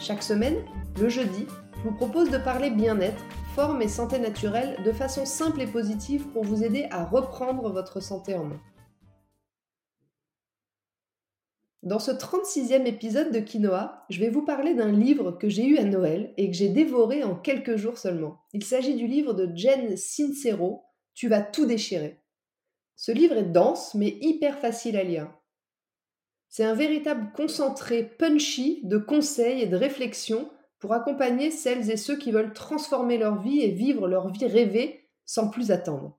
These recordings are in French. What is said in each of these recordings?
Chaque semaine, le jeudi, je vous propose de parler bien-être, forme et santé naturelle de façon simple et positive pour vous aider à reprendre votre santé en main. Dans ce 36e épisode de Quinoa, je vais vous parler d'un livre que j'ai eu à Noël et que j'ai dévoré en quelques jours seulement. Il s'agit du livre de Jen Sincero, Tu vas tout déchirer. Ce livre est dense mais hyper facile à lire. C'est un véritable concentré punchy de conseils et de réflexions pour accompagner celles et ceux qui veulent transformer leur vie et vivre leur vie rêvée sans plus attendre.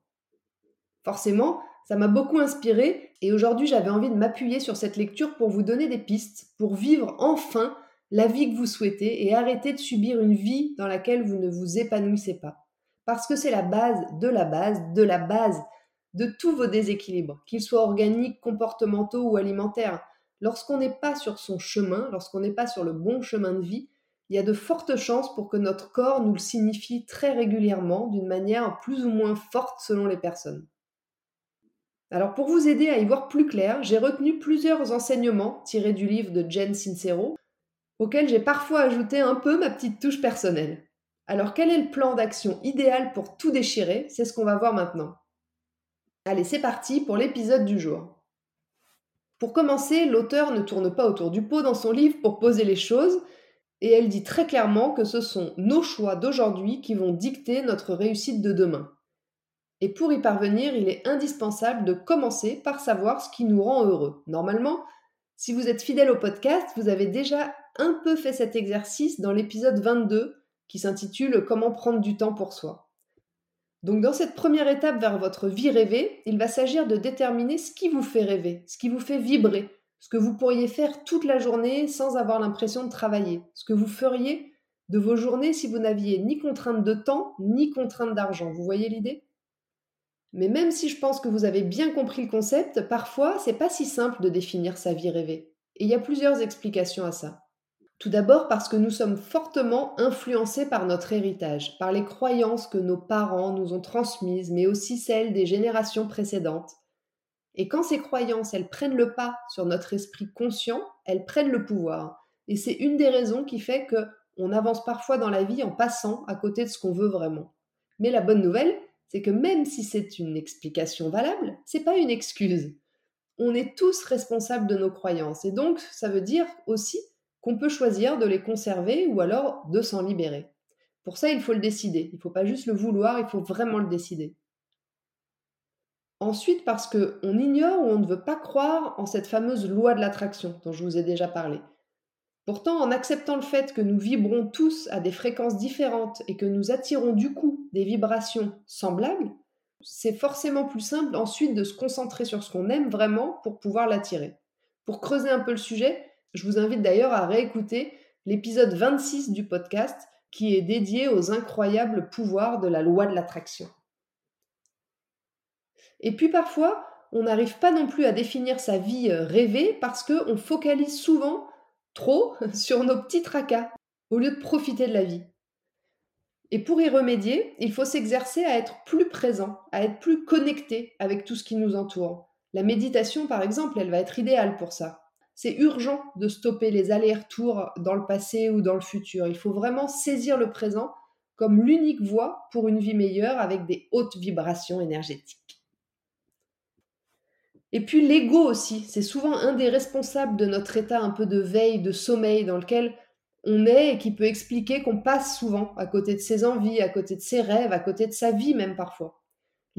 Forcément, ça m'a beaucoup inspiré et aujourd'hui j'avais envie de m'appuyer sur cette lecture pour vous donner des pistes pour vivre enfin la vie que vous souhaitez et arrêter de subir une vie dans laquelle vous ne vous épanouissez pas. Parce que c'est la base de la base de la base de tous vos déséquilibres, qu'ils soient organiques, comportementaux ou alimentaires. Lorsqu'on n'est pas sur son chemin, lorsqu'on n'est pas sur le bon chemin de vie, il y a de fortes chances pour que notre corps nous le signifie très régulièrement, d'une manière plus ou moins forte selon les personnes. Alors pour vous aider à y voir plus clair, j'ai retenu plusieurs enseignements tirés du livre de Jen Sincero, auxquels j'ai parfois ajouté un peu ma petite touche personnelle. Alors quel est le plan d'action idéal pour tout déchirer? C'est ce qu'on va voir maintenant. Allez, c'est parti pour l'épisode du jour. Pour commencer, l'auteur ne tourne pas autour du pot dans son livre pour poser les choses, et elle dit très clairement que ce sont nos choix d'aujourd'hui qui vont dicter notre réussite de demain. Et pour y parvenir, il est indispensable de commencer par savoir ce qui nous rend heureux. Normalement, si vous êtes fidèle au podcast, vous avez déjà un peu fait cet exercice dans l'épisode 22 qui s'intitule Comment prendre du temps pour soi. Donc dans cette première étape vers votre vie rêvée, il va s'agir de déterminer ce qui vous fait rêver, ce qui vous fait vibrer, ce que vous pourriez faire toute la journée sans avoir l'impression de travailler, ce que vous feriez de vos journées si vous n'aviez ni contrainte de temps, ni contrainte d'argent. Vous voyez l'idée? Mais même si je pense que vous avez bien compris le concept, parfois c'est pas si simple de définir sa vie rêvée. Et il y a plusieurs explications à ça. Tout d'abord parce que nous sommes fortement influencés par notre héritage, par les croyances que nos parents nous ont transmises, mais aussi celles des générations précédentes. Et quand ces croyances, elles prennent le pas sur notre esprit conscient, elles prennent le pouvoir. Et c'est une des raisons qui fait que on avance parfois dans la vie en passant à côté de ce qu'on veut vraiment. Mais la bonne nouvelle, c'est que même si c'est une explication valable, c'est pas une excuse. On est tous responsables de nos croyances et donc ça veut dire aussi qu'on peut choisir de les conserver ou alors de s'en libérer. Pour ça, il faut le décider. Il ne faut pas juste le vouloir, il faut vraiment le décider. Ensuite, parce qu'on ignore ou on ne veut pas croire en cette fameuse loi de l'attraction dont je vous ai déjà parlé. Pourtant, en acceptant le fait que nous vibrons tous à des fréquences différentes et que nous attirons du coup des vibrations semblables, c'est forcément plus simple ensuite de se concentrer sur ce qu'on aime vraiment pour pouvoir l'attirer. Pour creuser un peu le sujet, je vous invite d'ailleurs à réécouter l'épisode 26 du podcast qui est dédié aux incroyables pouvoirs de la loi de l'attraction. Et puis parfois, on n'arrive pas non plus à définir sa vie euh, rêvée parce qu'on focalise souvent trop sur nos petits tracas au lieu de profiter de la vie. Et pour y remédier, il faut s'exercer à être plus présent, à être plus connecté avec tout ce qui nous entoure. La méditation, par exemple, elle va être idéale pour ça c'est urgent de stopper les allers-retours dans le passé ou dans le futur. Il faut vraiment saisir le présent comme l'unique voie pour une vie meilleure avec des hautes vibrations énergétiques. Et puis l'ego aussi, c'est souvent un des responsables de notre état un peu de veille, de sommeil dans lequel on est et qui peut expliquer qu'on passe souvent à côté de ses envies, à côté de ses rêves, à côté de sa vie même parfois.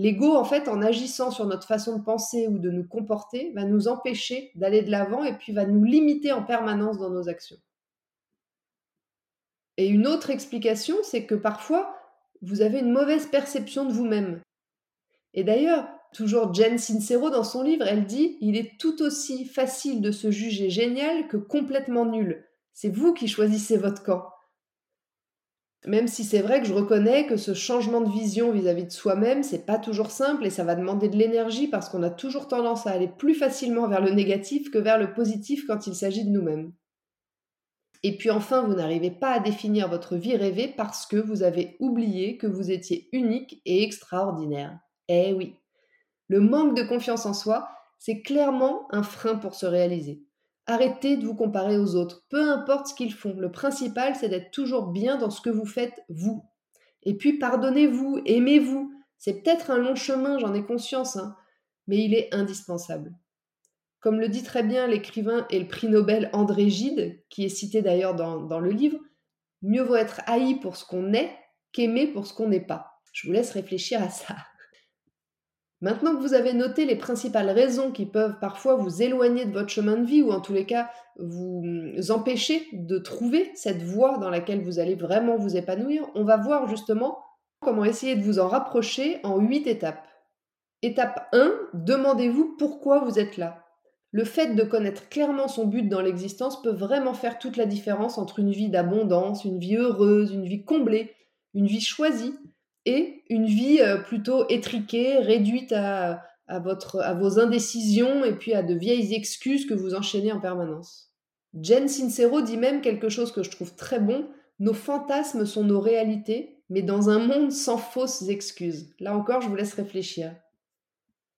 L'ego, en fait, en agissant sur notre façon de penser ou de nous comporter, va nous empêcher d'aller de l'avant et puis va nous limiter en permanence dans nos actions. Et une autre explication, c'est que parfois, vous avez une mauvaise perception de vous-même. Et d'ailleurs, toujours Jen Sincero dans son livre, elle dit Il est tout aussi facile de se juger génial que complètement nul. C'est vous qui choisissez votre camp. Même si c'est vrai que je reconnais que ce changement de vision vis-à-vis de soi-même, c'est pas toujours simple et ça va demander de l'énergie parce qu'on a toujours tendance à aller plus facilement vers le négatif que vers le positif quand il s'agit de nous-mêmes. Et puis enfin, vous n'arrivez pas à définir votre vie rêvée parce que vous avez oublié que vous étiez unique et extraordinaire. Eh oui. Le manque de confiance en soi, c'est clairement un frein pour se réaliser. Arrêtez de vous comparer aux autres, peu importe ce qu'ils font. Le principal, c'est d'être toujours bien dans ce que vous faites, vous. Et puis, pardonnez-vous, aimez-vous. C'est peut-être un long chemin, j'en ai conscience, hein, mais il est indispensable. Comme le dit très bien l'écrivain et le prix Nobel André Gide, qui est cité d'ailleurs dans, le livre, mieux vaut être haï pour ce qu'on est qu'aimé pour ce qu'on n'est pas. Je vous laisse réfléchir à ça. Maintenant que vous avez noté les principales raisons qui peuvent parfois vous éloigner de votre chemin de vie ou en tous les cas vous empêcher de trouver cette voie dans laquelle vous allez vraiment vous épanouir, on va voir justement comment essayer de vous en rapprocher en huit étapes. Étape 1, demandez-vous pourquoi vous êtes là. Le fait de connaître clairement son but dans l'existence peut vraiment faire toute la différence entre une vie d'abondance, une vie heureuse, une vie comblée, une vie choisie et une vie euh, plutôt étriquée, réduite à, vos indécisions et puis à de vieilles excuses que vous enchaînez en permanence. Jen Sincero dit même quelque chose que je trouve très bon, nos fantasmes sont nos réalités, mais dans un monde sans fausses excuses. Là encore, je vous laisse réfléchir.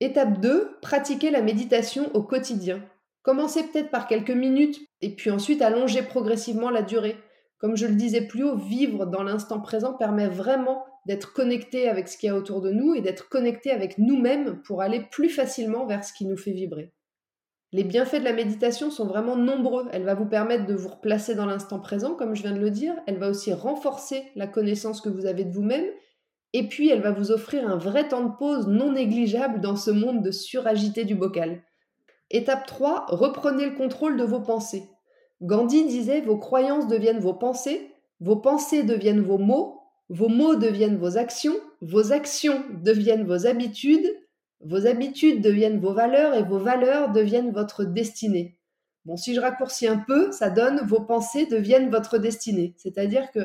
Étape 2, pratiquer la méditation au quotidien. Commencez peut-être par quelques minutes et puis ensuite allongez progressivement la durée. Comme je le disais plus haut, vivre dans l'instant présent permet vraiment d'être connecté avec ce qu'il y a autour de nous et d'être connecté avec nous-mêmes pour aller plus facilement vers ce qui nous fait vibrer. Les bienfaits de la méditation sont vraiment nombreux. Elle va vous permettre de vous replacer dans l'instant présent, comme je viens de le dire. Elle va aussi renforcer la connaissance que vous avez de vous-même. Et puis, elle va vous offrir un vrai temps de pause non négligeable dans ce monde de suragité du bocal. Étape 3, reprenez le contrôle de vos pensées. Gandhi disait Vos croyances deviennent vos pensées, vos pensées deviennent vos mots, vos mots deviennent vos actions, vos actions deviennent vos habitudes, vos habitudes deviennent vos valeurs et vos valeurs deviennent votre destinée. Bon, si je raccourcis un peu, ça donne vos pensées deviennent votre destinée. C'est-à-dire que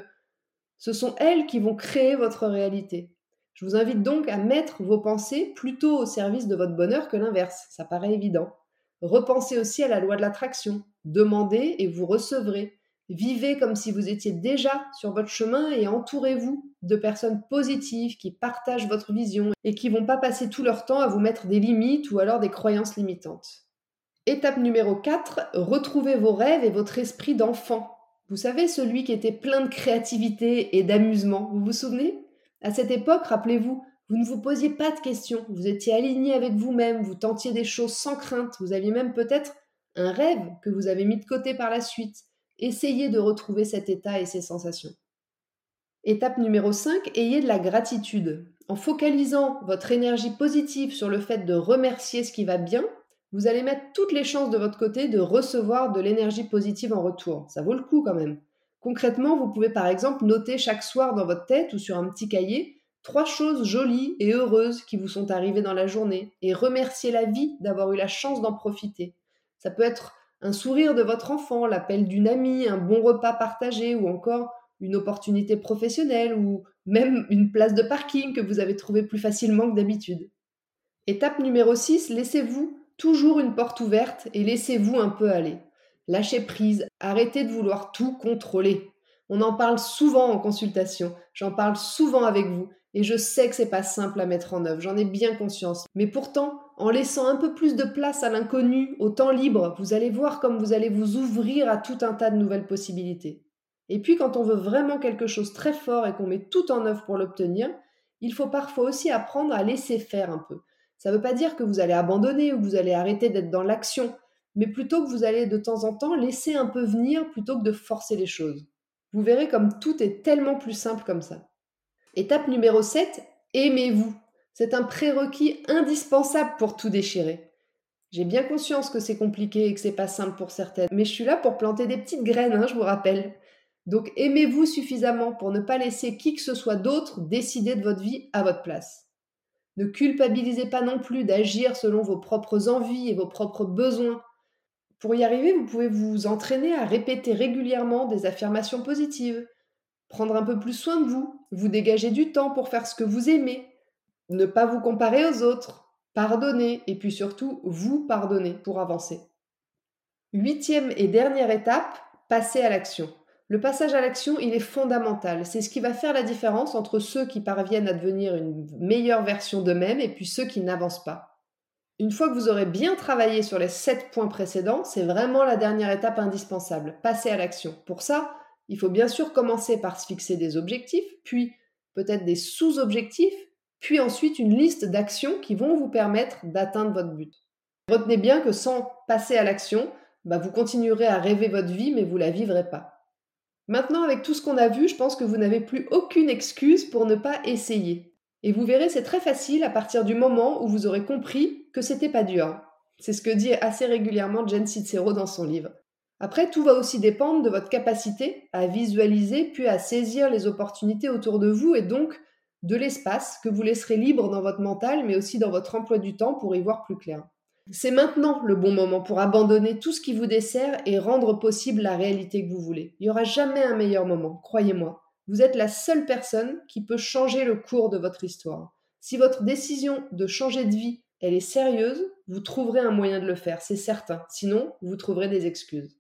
ce sont elles qui vont créer votre réalité. Je vous invite donc à mettre vos pensées plutôt au service de votre bonheur que l'inverse. Ça paraît évident. Repensez aussi à la loi de l'attraction. Demandez et vous recevrez. Vivez comme si vous étiez déjà sur votre chemin et entourez-vous de personnes positives qui partagent votre vision et qui vont pas passer tout leur temps à vous mettre des limites ou alors des croyances limitantes. Étape numéro 4, retrouvez vos rêves et votre esprit d'enfant. Vous savez, celui qui était plein de créativité et d'amusement, vous vous souvenez? À cette époque, rappelez-vous, vous ne vous posiez pas de questions, vous étiez aligné avec vous-même, vous tentiez des choses sans crainte, vous aviez même peut-être un rêve que vous avez mis de côté par la suite. Essayez de retrouver cet état et ces sensations. Étape numéro 5, ayez de la gratitude. En focalisant votre énergie positive sur le fait de remercier ce qui va bien, vous allez mettre toutes les chances de votre côté de recevoir de l'énergie positive en retour. Ça vaut le coup quand même. Concrètement, vous pouvez par exemple noter chaque soir dans votre tête ou sur un petit cahier trois choses jolies et heureuses qui vous sont arrivées dans la journée et remercier la vie d'avoir eu la chance d'en profiter. Ça peut être un sourire de votre enfant, l'appel d'une amie, un bon repas partagé ou encore une opportunité professionnelle ou même une place de parking que vous avez trouvée plus facilement que d'habitude. Étape numéro 6, laissez-vous toujours une porte ouverte et laissez-vous un peu aller. Lâchez prise, arrêtez de vouloir tout contrôler. On en parle souvent en consultation, j'en parle souvent avec vous et je sais que c'est pas simple à mettre en œuvre, j'en ai bien conscience. Mais pourtant, en laissant un peu plus de place à l'inconnu, au temps libre, vous allez voir comme vous allez vous ouvrir à tout un tas de nouvelles possibilités. Et puis quand on veut vraiment quelque chose très fort et qu'on met tout en œuvre pour l'obtenir, il faut parfois aussi apprendre à laisser faire un peu. Ça ne veut pas dire que vous allez abandonner ou que vous allez arrêter d'être dans l'action, mais plutôt que vous allez de temps en temps laisser un peu venir plutôt que de forcer les choses. Vous verrez comme tout est tellement plus simple comme ça. Étape numéro 7, aimez-vous. C'est un prérequis indispensable pour tout déchirer. J'ai bien conscience que c'est compliqué et que c'est pas simple pour certaines, mais je suis là pour planter des petites graines, hein, je vous rappelle. Donc aimez-vous suffisamment pour ne pas laisser qui que ce soit d'autre décider de votre vie à votre place. Ne culpabilisez pas non plus d'agir selon vos propres envies et vos propres besoins. Pour y arriver, vous pouvez vous entraîner à répéter régulièrement des affirmations positives, prendre un peu plus soin de vous, vous dégager du temps pour faire ce que vous aimez, ne pas vous comparer aux autres, pardonner et puis surtout vous pardonner pour avancer. Huitième et dernière étape, passer à l'action. Le passage à l'action, il est fondamental. C'est ce qui va faire la différence entre ceux qui parviennent à devenir une meilleure version d'eux-mêmes et puis ceux qui n'avancent pas. Une fois que vous aurez bien travaillé sur les sept points précédents, c'est vraiment la dernière étape indispensable, passer à l'action. Pour ça, il faut bien sûr commencer par se fixer des objectifs, puis peut-être des sous-objectifs, puis ensuite une liste d'actions qui vont vous permettre d'atteindre votre but. Retenez bien que sans passer à l'action, bah, vous continuerez à rêver votre vie, mais vous la vivrez pas. Maintenant, avec tout ce qu'on a vu, je pense que vous n'avez plus aucune excuse pour ne pas essayer. Et vous verrez, c'est très facile à partir du moment où vous aurez compris que c'était pas dur. C'est ce que dit assez régulièrement Jen Sincero dans son livre. Après, tout va aussi dépendre de votre capacité à visualiser puis à saisir les opportunités autour de vous et donc de l'espace que vous laisserez libre dans votre mental mais aussi dans votre emploi du temps pour y voir plus clair. C'est maintenant le bon moment pour abandonner tout ce qui vous dessert et rendre possible la réalité que vous voulez. Il n'y aura jamais un meilleur moment, croyez-moi. Vous êtes la seule personne qui peut changer le cours de votre histoire. Si votre décision de changer de vie, elle est sérieuse, vous trouverez un moyen de le faire, c'est certain. Sinon, vous trouverez des excuses.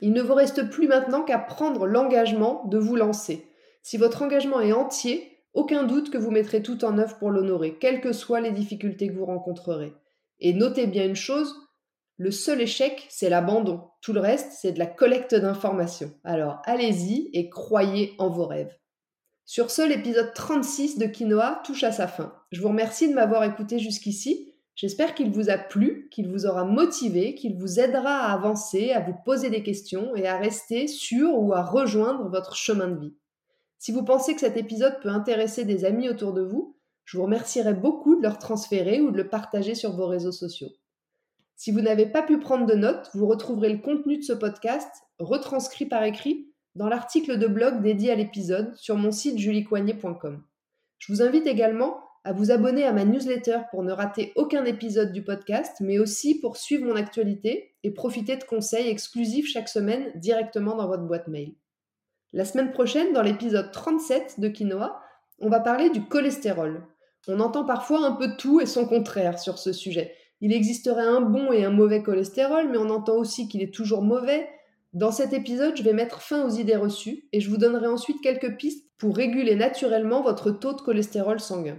Il ne vous reste plus maintenant qu'à prendre l'engagement de vous lancer. Si votre engagement est entier, aucun doute que vous mettrez tout en œuvre pour l'honorer, quelles que soient les difficultés que vous rencontrerez. Et notez bien une chose, le seul échec, c'est l'abandon. Tout le reste, c'est de la collecte d'informations. Alors allez-y et croyez en vos rêves. Sur ce, l'épisode 36 de Quinoa touche à sa fin. Je vous remercie de m'avoir écouté jusqu'ici. J'espère qu'il vous a plu, qu'il vous aura motivé, qu'il vous aidera à avancer, à vous poser des questions et à rester sur ou à rejoindre votre chemin de vie. Si vous pensez que cet épisode peut intéresser des amis autour de vous, je vous remercierai beaucoup de leur transférer ou de le partager sur vos réseaux sociaux. Si vous n'avez pas pu prendre de notes, vous retrouverez le contenu de ce podcast, retranscrit par écrit, dans l'article de blog dédié à l'épisode sur mon site juliecoignet.com. Je vous invite également à vous abonner à ma newsletter pour ne rater aucun épisode du podcast, mais aussi pour suivre mon actualité et profiter de conseils exclusifs chaque semaine directement dans votre boîte mail. La semaine prochaine, dans l'épisode 37 de Quinoa, on va parler du cholestérol. On entend parfois un peu tout et son contraire sur ce sujet. Il existerait un bon et un mauvais cholestérol, mais on entend aussi qu'il est toujours mauvais. Dans cet épisode, je vais mettre fin aux idées reçues et je vous donnerai ensuite quelques pistes pour réguler naturellement votre taux de cholestérol sanguin.